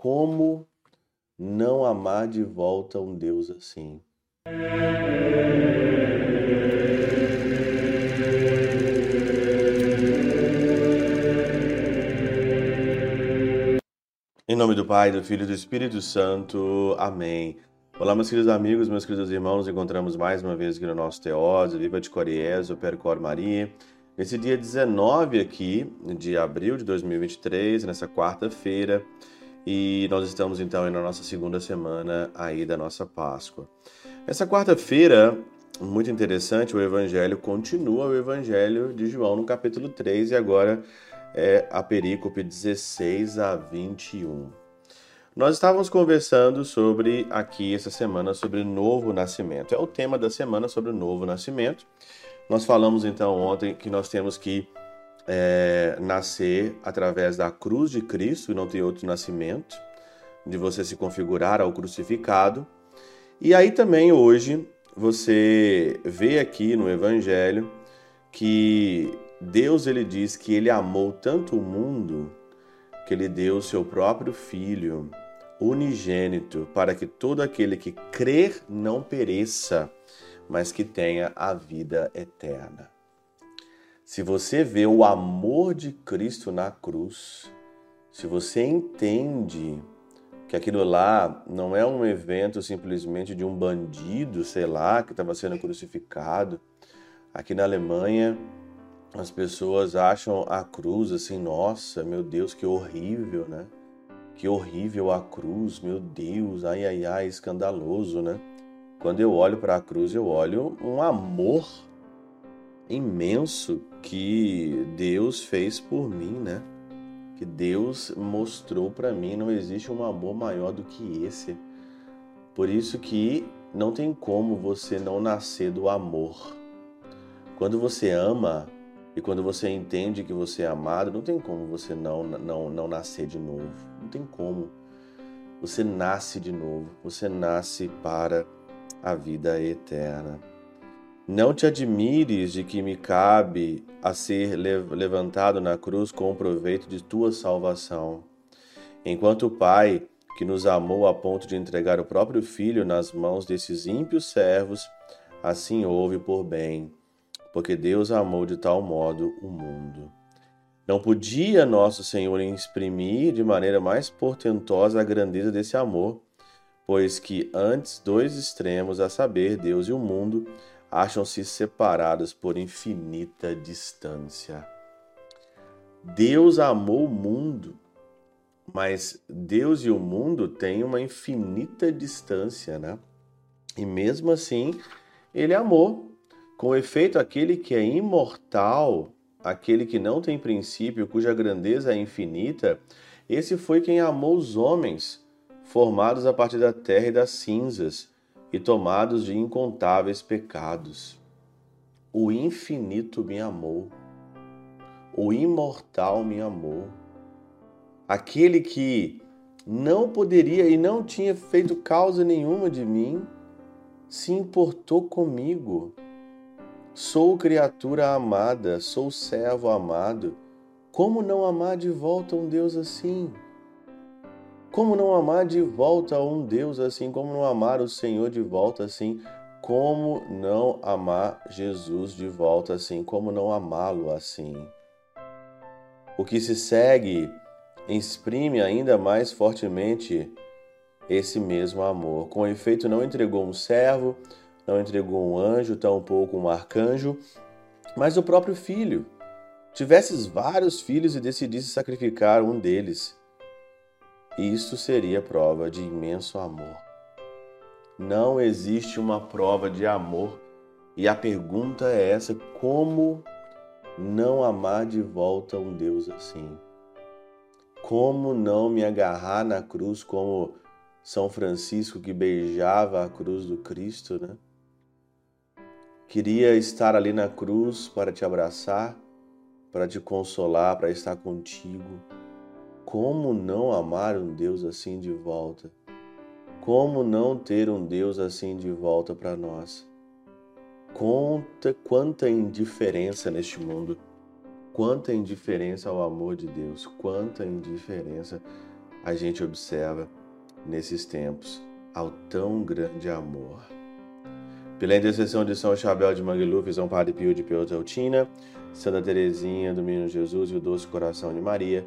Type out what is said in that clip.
como não amar de volta um Deus assim. Em nome do Pai, do Filho e do Espírito Santo. Amém. Olá, meus queridos amigos, meus queridos irmãos, nos encontramos mais uma vez aqui no nosso Teose, Viva de Coriés, o Percor Maria. Nesse dia 19 aqui, de abril de 2023, nessa quarta-feira, e nós estamos então na nossa segunda semana aí da nossa Páscoa. Essa quarta-feira, muito interessante, o Evangelho continua o Evangelho de João no capítulo 3 e agora é a perícope 16 a 21. Nós estávamos conversando sobre aqui essa semana sobre novo nascimento. É o tema da semana sobre o novo nascimento. Nós falamos então ontem que nós temos que é, nascer através da cruz de Cristo e não tem outro nascimento, de você se configurar ao crucificado. E aí também hoje você vê aqui no Evangelho que Deus ele diz que ele amou tanto o mundo que ele deu o seu próprio filho unigênito para que todo aquele que crer não pereça, mas que tenha a vida eterna. Se você vê o amor de Cristo na cruz, se você entende que aquilo lá não é um evento simplesmente de um bandido, sei lá, que estava sendo crucificado. Aqui na Alemanha, as pessoas acham a cruz assim, nossa, meu Deus, que horrível, né? Que horrível a cruz, meu Deus, ai ai ai, escandaloso, né? Quando eu olho para a cruz, eu olho um amor imenso que Deus fez por mim, né? Que Deus mostrou para mim, não existe um amor maior do que esse. Por isso que não tem como você não nascer do amor. Quando você ama, e quando você entende que você é amado, não tem como você não, não, não nascer de novo. Não tem como. Você nasce de novo. Você nasce para a vida eterna. Não te admires de que me cabe a ser levantado na cruz com o proveito de tua salvação. Enquanto o Pai, que nos amou a ponto de entregar o próprio Filho nas mãos desses ímpios servos, assim houve por bem porque Deus amou de tal modo o mundo. Não podia nosso Senhor exprimir de maneira mais portentosa a grandeza desse amor, pois que antes dois extremos, a saber, Deus e o mundo, acham-se separados por infinita distância. Deus amou o mundo, mas Deus e o mundo têm uma infinita distância, né? E mesmo assim, ele amou com efeito, aquele que é imortal, aquele que não tem princípio, cuja grandeza é infinita, esse foi quem amou os homens, formados a partir da terra e das cinzas, e tomados de incontáveis pecados. O infinito me amou, o imortal me amou. Aquele que não poderia e não tinha feito causa nenhuma de mim, se importou comigo Sou criatura amada, sou servo amado. Como não amar de volta um Deus assim? Como não amar de volta um Deus assim? Como não amar o Senhor de volta assim? Como não amar Jesus de volta assim? Como não amá-lo assim? O que se segue exprime ainda mais fortemente esse mesmo amor. Com efeito, não entregou um servo, não entregou um anjo, tampouco um arcanjo, mas o próprio filho. Tivesses vários filhos e decidisse sacrificar um deles, isso seria prova de imenso amor. Não existe uma prova de amor, e a pergunta é essa: como não amar de volta um Deus assim? Como não me agarrar na cruz como São Francisco que beijava a cruz do Cristo, né? Queria estar ali na cruz para te abraçar, para te consolar, para estar contigo. Como não amar um Deus assim de volta? Como não ter um Deus assim de volta para nós? Conta quanta indiferença neste mundo, quanta indiferença ao amor de Deus, quanta indiferença. a gente observa nesses tempos ao tão grande amor. Pela intercessão de São Chabel de Mangluf, São Padre Pio de Peutrautina, Santa Teresinha do Menino Jesus e o Doce Coração de Maria,